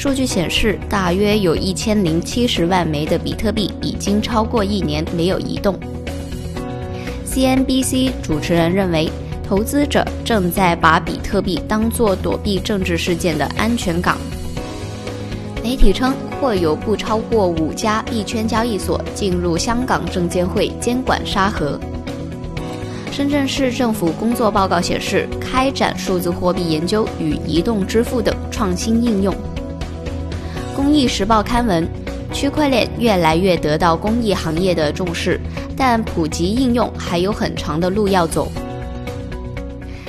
数据显示，大约有一千零七十万枚的比特币已经超过一年没有移动。CNBC 主持人认为。投资者正在把比特币当作躲避政治事件的安全港。媒体称，或有不超过五家币圈交易所进入香港证监会监管沙盒。深圳市政府工作报告显示，开展数字货币研究与移动支付等创新应用。公益时报刊文：区块链越来越得到公益行业的重视，但普及应用还有很长的路要走。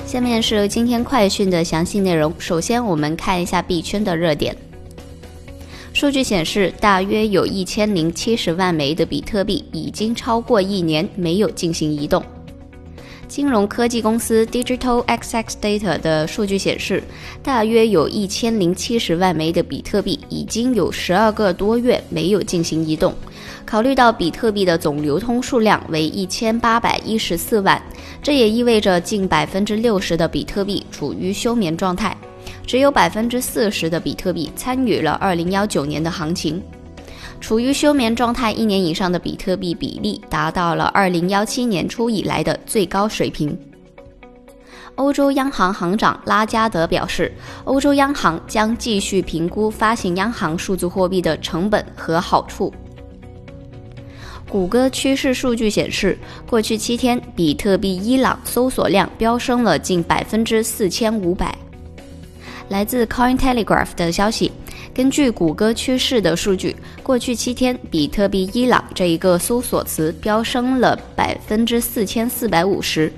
下面是今天快讯的详细内容。首先，我们看一下币圈的热点。数据显示，大约有一千零七十万枚的比特币已经超过一年没有进行移动。金融科技公司 Digital XX Data 的数据显示，大约有一千零七十万枚的比特币已经有十二个多月没有进行移动。考虑到比特币的总流通数量为一千八百一十四万，这也意味着近百分之六十的比特币处于休眠状态，只有百分之四十的比特币参与了二零幺九年的行情。处于休眠状态一年以上的比特币比例达到了二零幺七年初以来的最高水平。欧洲央行行长拉加德表示，欧洲央行将继续评估发行央行数字货币的成本和好处。谷歌趋势数据显示，过去七天比特币伊朗搜索量飙升了近百分之四千五百。来自 Cointelegraph 的消息。根据谷歌趋势的数据，过去七天，比特币伊朗这一个搜索词飙升了百分之四千四百五十。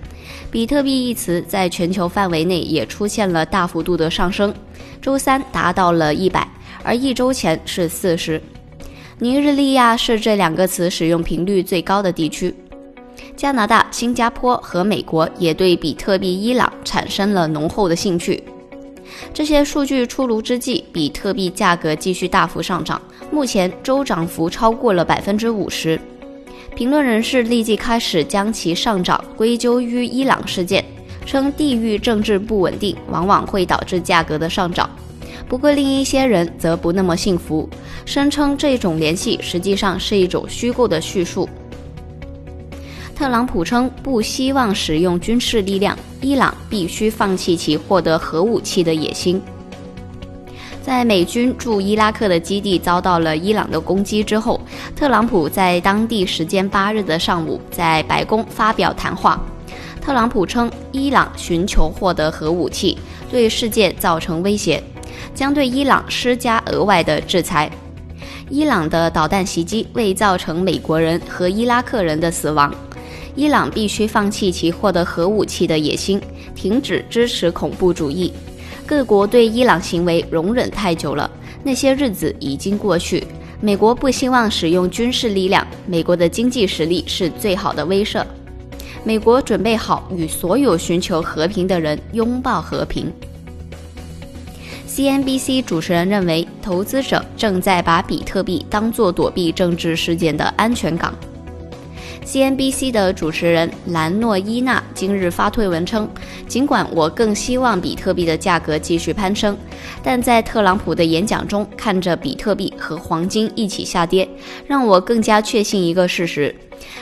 比特币一词在全球范围内也出现了大幅度的上升，周三达到了一百，而一周前是四十。尼日利亚是这两个词使用频率最高的地区，加拿大、新加坡和美国也对比特币伊朗产生了浓厚的兴趣。这些数据出炉之际，比特币价格继续大幅上涨，目前周涨幅超过了百分之五十。评论人士立即开始将其上涨归咎于伊朗事件，称地域政治不稳定往往会导致价格的上涨。不过，另一些人则不那么信服，声称这种联系实际上是一种虚构的叙述。特朗普称不希望使用军事力量，伊朗必须放弃其获得核武器的野心。在美军驻伊拉克的基地遭到了伊朗的攻击之后，特朗普在当地时间八日的上午在白宫发表谈话。特朗普称，伊朗寻求获得核武器，对世界造成威胁，将对伊朗施加额外的制裁。伊朗的导弹袭击未造成美国人和伊拉克人的死亡。伊朗必须放弃其获得核武器的野心，停止支持恐怖主义。各国对伊朗行为容忍太久了，那些日子已经过去。美国不希望使用军事力量，美国的经济实力是最好的威慑。美国准备好与所有寻求和平的人拥抱和平。CNBC 主持人认为，投资者正在把比特币当作躲避政治事件的安全港。CNBC 的主持人兰诺伊娜今日发推文称：“尽管我更希望比特币的价格继续攀升，但在特朗普的演讲中看着比特币和黄金一起下跌，让我更加确信一个事实。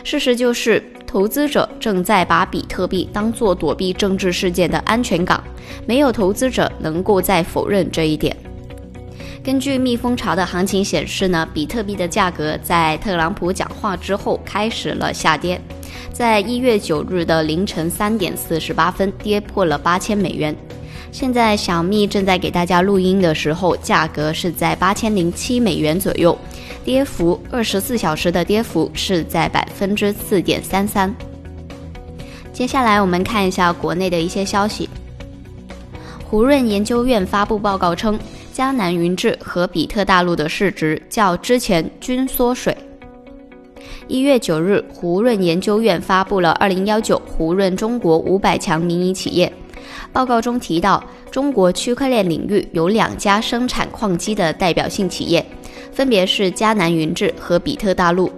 事实就是，投资者正在把比特币当作躲避政治事件的安全港。没有投资者能够再否认这一点。”根据蜜蜂巢的行情显示呢，比特币的价格在特朗普讲话之后开始了下跌，在一月九日的凌晨三点四十八分跌破了八千美元。现在小蜜正在给大家录音的时候，价格是在八千零七美元左右，跌幅二十四小时的跌幅是在百分之四点三三。接下来我们看一下国内的一些消息，胡润研究院发布报告称。迦南云智和比特大陆的市值较之前均缩水。一月九日，胡润研究院发布了《二零幺九胡润中国五百强民营企业》报告中提到，中国区块链领域有两家生产矿机的代表性企业，分别是迦南云智和比特大陆。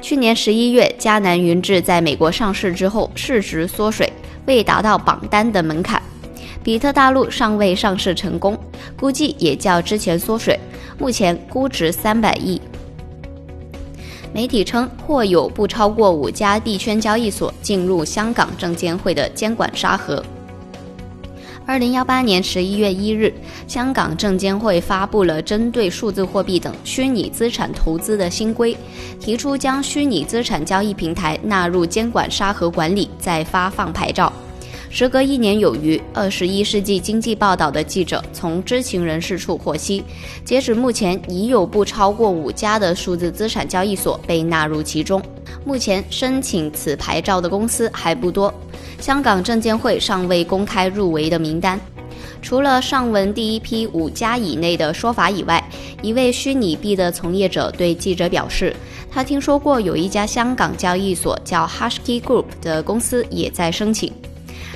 去年十一月，迦南云智在美国上市之后，市值缩水，未达到榜单的门槛。比特大陆尚未上市成功，估计也较之前缩水，目前估值三百亿。媒体称，或有不超过五家币圈交易所进入香港证监会的监管沙盒。二零幺八年十一月一日，香港证监会发布了针对数字货币等虚拟资产投资的新规，提出将虚拟资产交易平台纳入监管沙盒管理，再发放牌照。时隔一年有余，二十一世纪经济报道的记者从知情人士处获悉，截止目前已有不超过五家的数字资产交易所被纳入其中。目前申请此牌照的公司还不多，香港证监会尚未公开入围的名单。除了上文第一批五家以内的说法以外，一位虚拟币的从业者对记者表示，他听说过有一家香港交易所叫 Hashkey Group 的公司也在申请。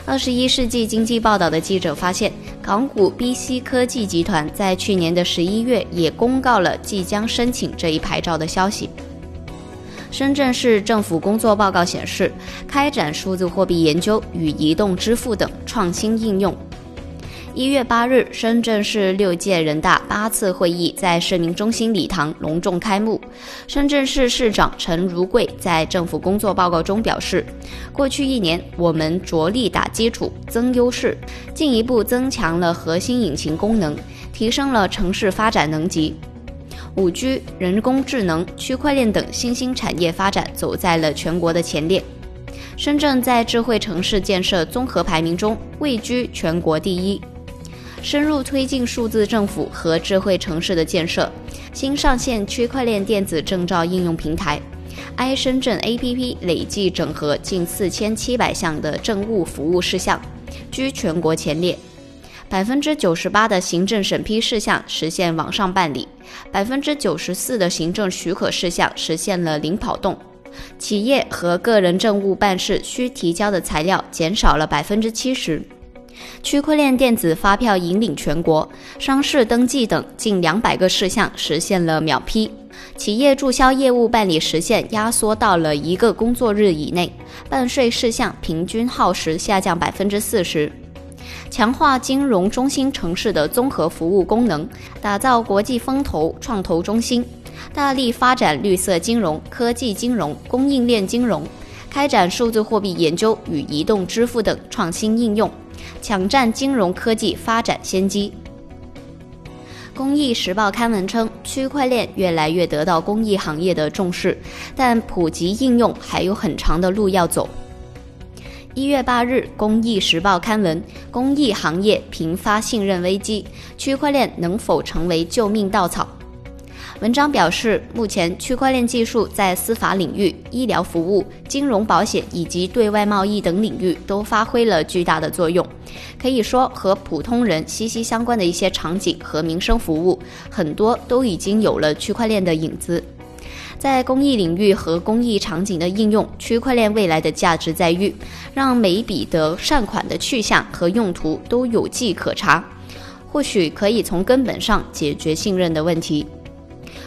二十一世纪经济报道的记者发现，港股 BC 科技集团在去年的十一月也公告了即将申请这一牌照的消息。深圳市政府工作报告显示，开展数字货币研究与移动支付等创新应用。一月八日，深圳市六届人大八次会议在市民中心礼堂隆重开幕。深圳市市长陈如桂在政府工作报告中表示，过去一年，我们着力打基础、增优势，进一步增强了核心引擎功能，提升了城市发展能级。五 G、人工智能、区块链等新兴产业发展走在了全国的前列。深圳在智慧城市建设综合排名中位居全国第一。深入推进数字政府和智慧城市的建设，新上线区块链电子证照应用平台，i 深圳 APP 累计整合近四千七百项的政务服务事项，居全国前列。百分之九十八的行政审批事项实现网上办理，百分之九十四的行政许可事项实现了零跑动，企业和个人政务办事需提交的材料减少了百分之七十。区块链电子发票引领全国，商事登记等近两百个事项实现了秒批，企业注销业务办理时限压缩到了一个工作日以内，办税事项平均耗时下降百分之四十，强化金融中心城市的综合服务功能，打造国际风投创投中心，大力发展绿色金融、科技金融、供应链金融，开展数字货币研究与移动支付等创新应用。抢占金融科技发展先机。公益时报刊文称，区块链越来越得到公益行业的重视，但普及应用还有很长的路要走。一月八日，公益时报刊文：公益行业频发信任危机，区块链能否成为救命稻草？文章表示，目前区块链技术在司法领域、医疗服务、金融保险以及对外贸易等领域都发挥了巨大的作用。可以说，和普通人息息相关的一些场景和民生服务，很多都已经有了区块链的影子。在公益领域和公益场景的应用，区块链未来的价值在于让每一笔的善款的去向和用途都有迹可查，或许可以从根本上解决信任的问题。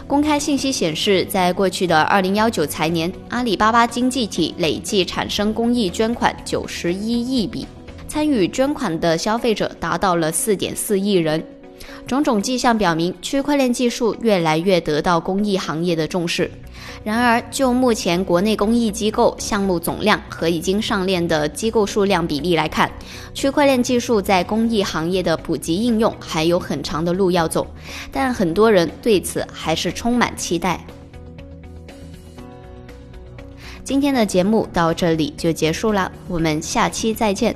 公开信息显示，在过去的二零幺九财年，阿里巴巴经济体累计产生公益捐款九十一亿笔，参与捐款的消费者达到了四点四亿人。种种迹象表明，区块链技术越来越得到公益行业的重视。然而，就目前国内公益机构项目总量和已经上链的机构数量比例来看，区块链技术在公益行业的普及应用还有很长的路要走。但很多人对此还是充满期待。今天的节目到这里就结束了，我们下期再见。